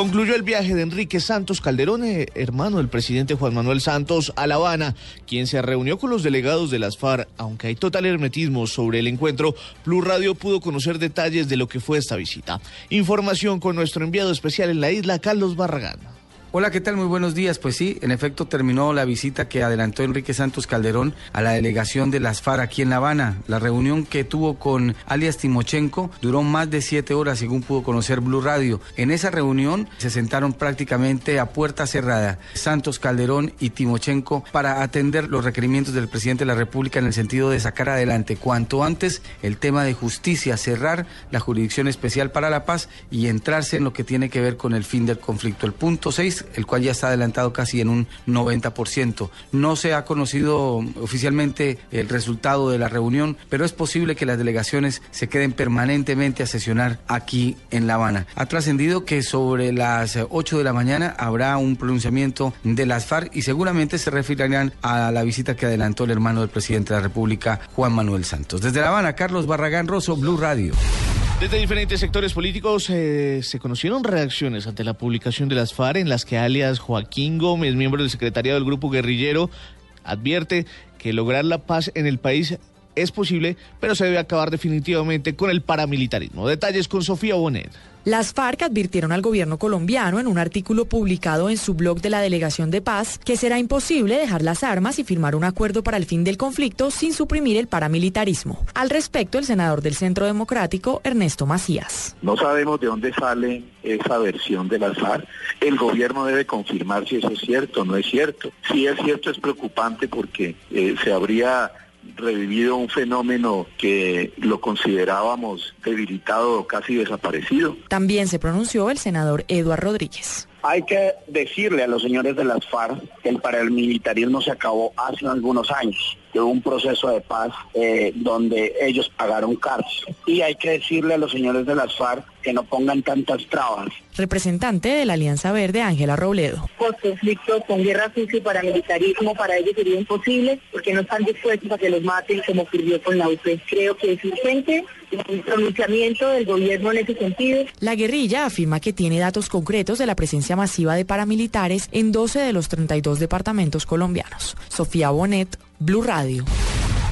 Concluyó el viaje de Enrique Santos Calderón, eh, hermano del presidente Juan Manuel Santos, a La Habana, quien se reunió con los delegados de las FARC. Aunque hay total hermetismo sobre el encuentro, Blue Radio pudo conocer detalles de lo que fue esta visita. Información con nuestro enviado especial en la isla, Carlos Barragán. Hola, ¿qué tal? Muy buenos días. Pues sí, en efecto terminó la visita que adelantó Enrique Santos Calderón a la delegación de las FARC aquí en La Habana. La reunión que tuvo con alias Timochenko duró más de siete horas, según pudo conocer Blue Radio. En esa reunión se sentaron prácticamente a puerta cerrada Santos Calderón y Timochenko para atender los requerimientos del presidente de la República en el sentido de sacar adelante cuanto antes el tema de justicia, cerrar la jurisdicción especial para la paz y entrarse en lo que tiene que ver con el fin del conflicto. El punto 6 el cual ya está adelantado casi en un 90%. No se ha conocido oficialmente el resultado de la reunión, pero es posible que las delegaciones se queden permanentemente a sesionar aquí en La Habana. Ha trascendido que sobre las 8 de la mañana habrá un pronunciamiento de las FARC y seguramente se referirán a la visita que adelantó el hermano del presidente de la República, Juan Manuel Santos. Desde La Habana, Carlos Barragán Rosso, Blue Radio. Desde diferentes sectores políticos eh, se conocieron reacciones ante la publicación de las FARC en las que alias Joaquín Gómez, miembro del secretariado del grupo guerrillero, advierte que lograr la paz en el país es posible, pero se debe acabar definitivamente con el paramilitarismo. Detalles con Sofía Bonet. Las FARC advirtieron al gobierno colombiano en un artículo publicado en su blog de la Delegación de Paz que será imposible dejar las armas y firmar un acuerdo para el fin del conflicto sin suprimir el paramilitarismo. Al respecto, el senador del Centro Democrático, Ernesto Macías. No sabemos de dónde sale esa versión de las FARC. El gobierno debe confirmar si eso es cierto o no es cierto. Si es cierto es preocupante porque eh, se habría revivido un fenómeno que lo considerábamos debilitado o casi desaparecido. También se pronunció el senador Eduardo Rodríguez. Hay que decirle a los señores de las FARC que el paramilitarismo se acabó hace algunos años de un proceso de paz eh, donde ellos pagaron cárcel. Y hay que decirle a los señores de las FARC que no pongan tantas trabas. Representante de la Alianza Verde, Ángela Robledo. Post conflicto con guerra sucia y paramilitarismo para ellos sería imposible porque no están dispuestos a que los maten como ocurrió con la UP. Creo que es urgente un pronunciamiento del gobierno en ese sentido. La guerrilla afirma que tiene datos concretos de la presencia masiva de paramilitares en 12 de los 32 departamentos colombianos. Sofía Bonet, Blue Radio.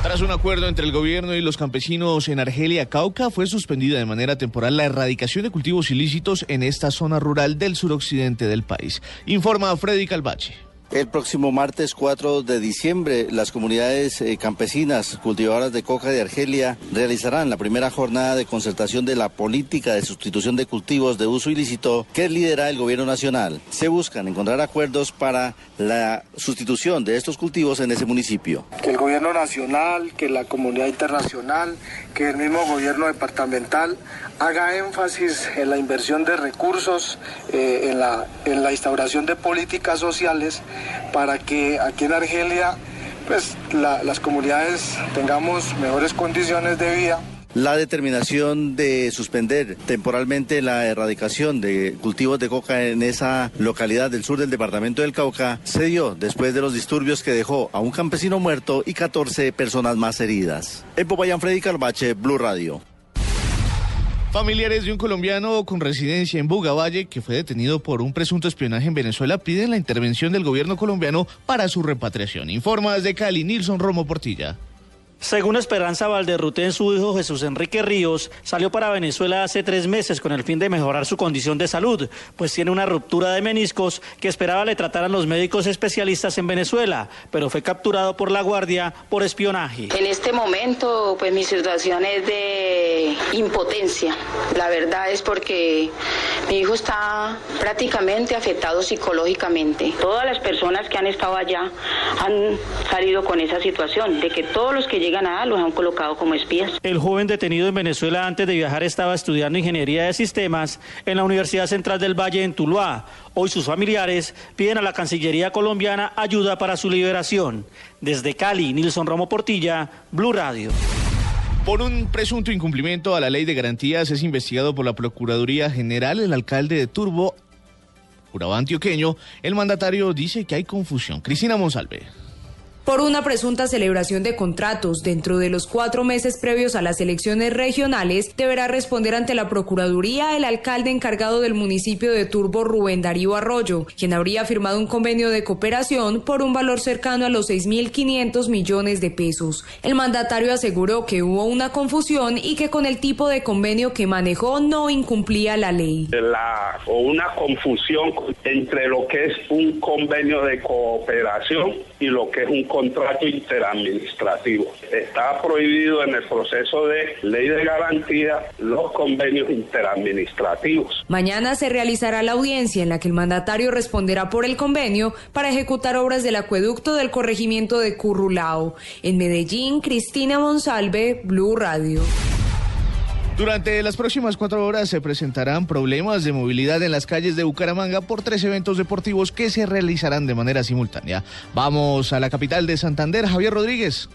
Tras un acuerdo entre el gobierno y los campesinos en Argelia, Cauca, fue suspendida de manera temporal la erradicación de cultivos ilícitos en esta zona rural del suroccidente del país. Informa Freddy Calvache. El próximo martes 4 de diciembre, las comunidades eh, campesinas cultivadoras de coca de Argelia realizarán la primera jornada de concertación de la política de sustitución de cultivos de uso ilícito que lidera el gobierno nacional. Se buscan encontrar acuerdos para la sustitución de estos cultivos en ese municipio. Que el gobierno nacional, que la comunidad internacional, que el mismo gobierno departamental haga énfasis en la inversión de recursos, eh, en, la, en la instauración de políticas sociales para que aquí en Argelia pues, las comunidades tengamos mejores condiciones de vida. La determinación de suspender temporalmente la erradicación de cultivos de coca en esa localidad del sur del departamento del Cauca se dio después de los disturbios que dejó a un campesino muerto y 14 personas más heridas. En Popayán, Freddy Carbache, Blue Radio. Familiares de un colombiano con residencia en Bugavalle que fue detenido por un presunto espionaje en Venezuela piden la intervención del gobierno colombiano para su repatriación. Informa desde Cali, Nilson Romo Portilla. Según Esperanza Valderruten, su hijo Jesús Enrique Ríos salió para Venezuela hace tres meses con el fin de mejorar su condición de salud, pues tiene una ruptura de meniscos que esperaba le trataran los médicos especialistas en Venezuela, pero fue capturado por la Guardia por espionaje. En este momento, pues mi situación es de impotencia. La verdad es porque mi hijo está prácticamente afectado psicológicamente. Todas las personas que han estado allá han salido con esa situación, de que todos los que llega nada, los han colocado como espías. El joven detenido en Venezuela antes de viajar estaba estudiando ingeniería de sistemas en la Universidad Central del Valle en Tuluá. Hoy sus familiares piden a la Cancillería colombiana ayuda para su liberación. Desde Cali, Nilson Romo Portilla, Blue Radio. Por un presunto incumplimiento a la ley de garantías es investigado por la Procuraduría General el alcalde de Turbo, Urabá Antioqueño. El mandatario dice que hay confusión. Cristina Monsalve por una presunta celebración de contratos dentro de los cuatro meses previos a las elecciones regionales, deberá responder ante la Procuraduría el alcalde encargado del municipio de Turbo, Rubén Darío Arroyo, quien habría firmado un convenio de cooperación por un valor cercano a los 6.500 millones de pesos. El mandatario aseguró que hubo una confusión y que con el tipo de convenio que manejó no incumplía la ley. La, o una confusión entre lo que es un convenio de cooperación y lo que es un contrato interadministrativo. Está prohibido en el proceso de ley de garantía los convenios interadministrativos. Mañana se realizará la audiencia en la que el mandatario responderá por el convenio para ejecutar obras del acueducto del corregimiento de Currulao. En Medellín, Cristina Monsalve, Blue Radio. Durante las próximas cuatro horas se presentarán problemas de movilidad en las calles de Bucaramanga por tres eventos deportivos que se realizarán de manera simultánea. Vamos a la capital de Santander, Javier Rodríguez.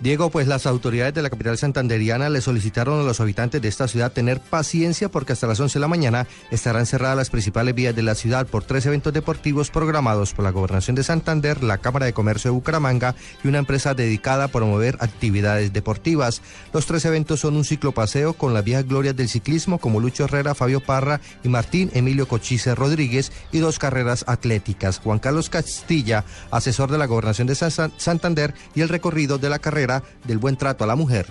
Diego, pues las autoridades de la capital santanderiana le solicitaron a los habitantes de esta ciudad tener paciencia porque hasta las 11 de la mañana estarán cerradas las principales vías de la ciudad por tres eventos deportivos programados por la Gobernación de Santander, la Cámara de Comercio de Bucaramanga y una empresa dedicada a promover actividades deportivas. Los tres eventos son un ciclopaseo con las viejas glorias del ciclismo como Lucho Herrera, Fabio Parra y Martín Emilio Cochise Rodríguez y dos carreras atléticas. Juan Carlos Castilla, asesor de la Gobernación de Santander y el recorrido de la carrera del buen trato a la mujer.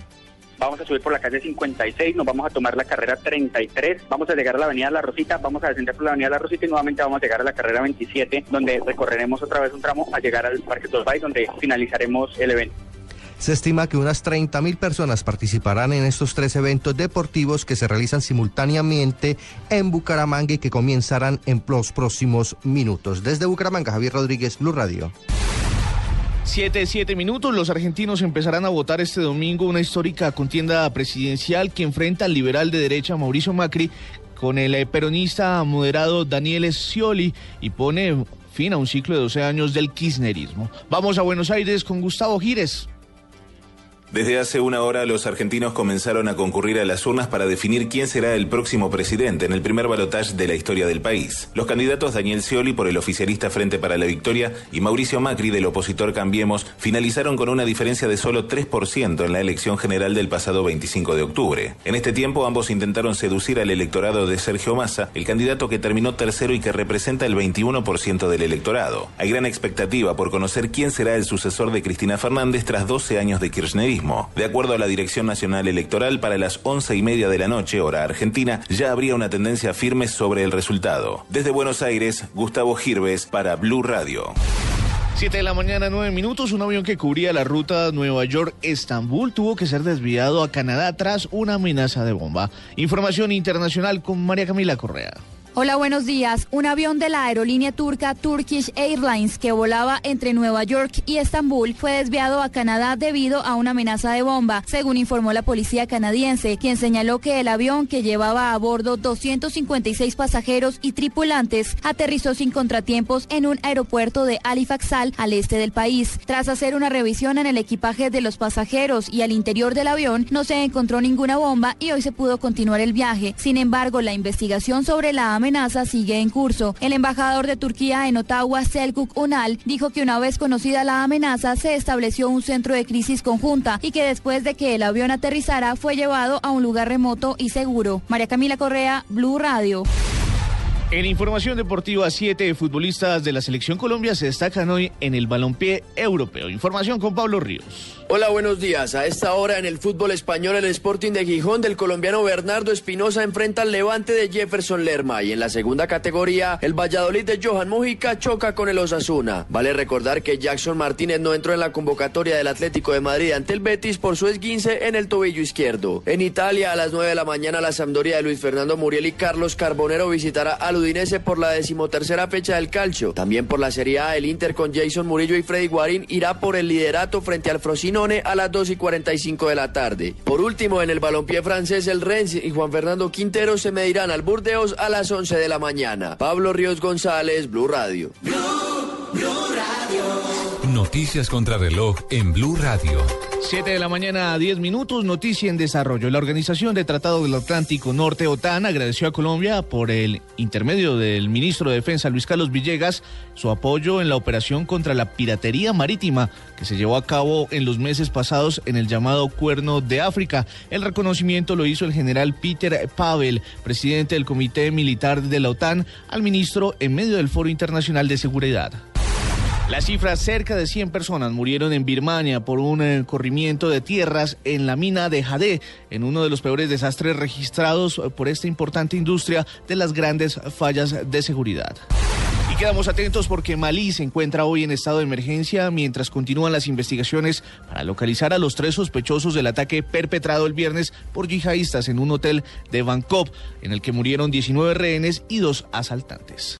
Vamos a subir por la calle 56, nos vamos a tomar la carrera 33, vamos a llegar a la avenida La Rosita, vamos a descender por la avenida La Rosita y nuevamente vamos a llegar a la carrera 27, donde recorreremos otra vez un tramo a llegar al Parque Tolbay, donde finalizaremos el evento. Se estima que unas 30.000 personas participarán en estos tres eventos deportivos que se realizan simultáneamente en Bucaramanga y que comenzarán en los próximos minutos. Desde Bucaramanga, Javier Rodríguez, Blue Radio. Siete, siete minutos. Los argentinos empezarán a votar este domingo una histórica contienda presidencial que enfrenta al liberal de derecha Mauricio Macri con el eh, peronista moderado Daniel Scioli y pone fin a un ciclo de 12 años del kirchnerismo. Vamos a Buenos Aires con Gustavo Gires. Desde hace una hora los argentinos comenzaron a concurrir a las urnas para definir quién será el próximo presidente en el primer balotaje de la historia del país. Los candidatos Daniel Scioli por el oficialista Frente para la Victoria y Mauricio Macri del opositor Cambiemos finalizaron con una diferencia de solo 3% en la elección general del pasado 25 de octubre. En este tiempo ambos intentaron seducir al electorado de Sergio Massa, el candidato que terminó tercero y que representa el 21% del electorado. Hay gran expectativa por conocer quién será el sucesor de Cristina Fernández tras 12 años de kirchnerismo de acuerdo a la Dirección Nacional Electoral, para las once y media de la noche, hora argentina, ya habría una tendencia firme sobre el resultado. Desde Buenos Aires, Gustavo Girves para Blue Radio. Siete de la mañana, nueve minutos. Un avión que cubría la ruta Nueva York-Estambul tuvo que ser desviado a Canadá tras una amenaza de bomba. Información internacional con María Camila Correa. Hola, buenos días. Un avión de la aerolínea turca Turkish Airlines que volaba entre Nueva York y Estambul fue desviado a Canadá debido a una amenaza de bomba, según informó la policía canadiense, quien señaló que el avión que llevaba a bordo 256 pasajeros y tripulantes aterrizó sin contratiempos en un aeropuerto de Halifax al este del país. Tras hacer una revisión en el equipaje de los pasajeros y al interior del avión, no se encontró ninguna bomba y hoy se pudo continuar el viaje. Sin embargo, la investigación sobre la amenaza sigue en curso. El embajador de Turquía en Ottawa, Selkuk Unal, dijo que una vez conocida la amenaza se estableció un centro de crisis conjunta y que después de que el avión aterrizara fue llevado a un lugar remoto y seguro. María Camila Correa, Blue Radio. En información deportiva, siete futbolistas de la selección Colombia se destacan hoy en el balompié europeo. Información con Pablo Ríos. Hola, buenos días. A esta hora en el fútbol español, el Sporting de Gijón del colombiano Bernardo Espinosa enfrenta al Levante de Jefferson Lerma y en la segunda categoría, el Valladolid de Johan Mujica choca con el Osasuna. Vale recordar que Jackson Martínez no entró en la convocatoria del Atlético de Madrid ante el Betis por su esguince en el tobillo izquierdo. En Italia, a las 9 de la mañana, la Sampdoria de Luis Fernando Muriel y Carlos Carbonero visitará al Udinese por la decimotercera fecha del calcio. También por la Serie A, el Inter con Jason Murillo y Freddy Guarín irá por el liderato frente al Frosinone a las 2 y 45 de la tarde. Por último, en el balompié francés, el Rennes y Juan Fernando Quintero se medirán al Burdeos a las 11 de la mañana. Pablo Ríos González, Blue Radio. Noticias contra reloj en Blue Radio. 7 de la mañana a 10 minutos, noticia en desarrollo. La Organización de Tratado del Atlántico Norte, OTAN, agradeció a Colombia por el intermedio del ministro de Defensa, Luis Carlos Villegas, su apoyo en la operación contra la piratería marítima que se llevó a cabo en los meses pasados en el llamado Cuerno de África. El reconocimiento lo hizo el general Peter Pavel, presidente del Comité Militar de la OTAN, al ministro en medio del Foro Internacional de Seguridad. La cifra, cerca de 100 personas murieron en Birmania por un eh, corrimiento de tierras en la mina de Jade, en uno de los peores desastres registrados por esta importante industria de las grandes fallas de seguridad. Y quedamos atentos porque Malí se encuentra hoy en estado de emergencia mientras continúan las investigaciones para localizar a los tres sospechosos del ataque perpetrado el viernes por yihadistas en un hotel de Bangkok, en el que murieron 19 rehenes y dos asaltantes.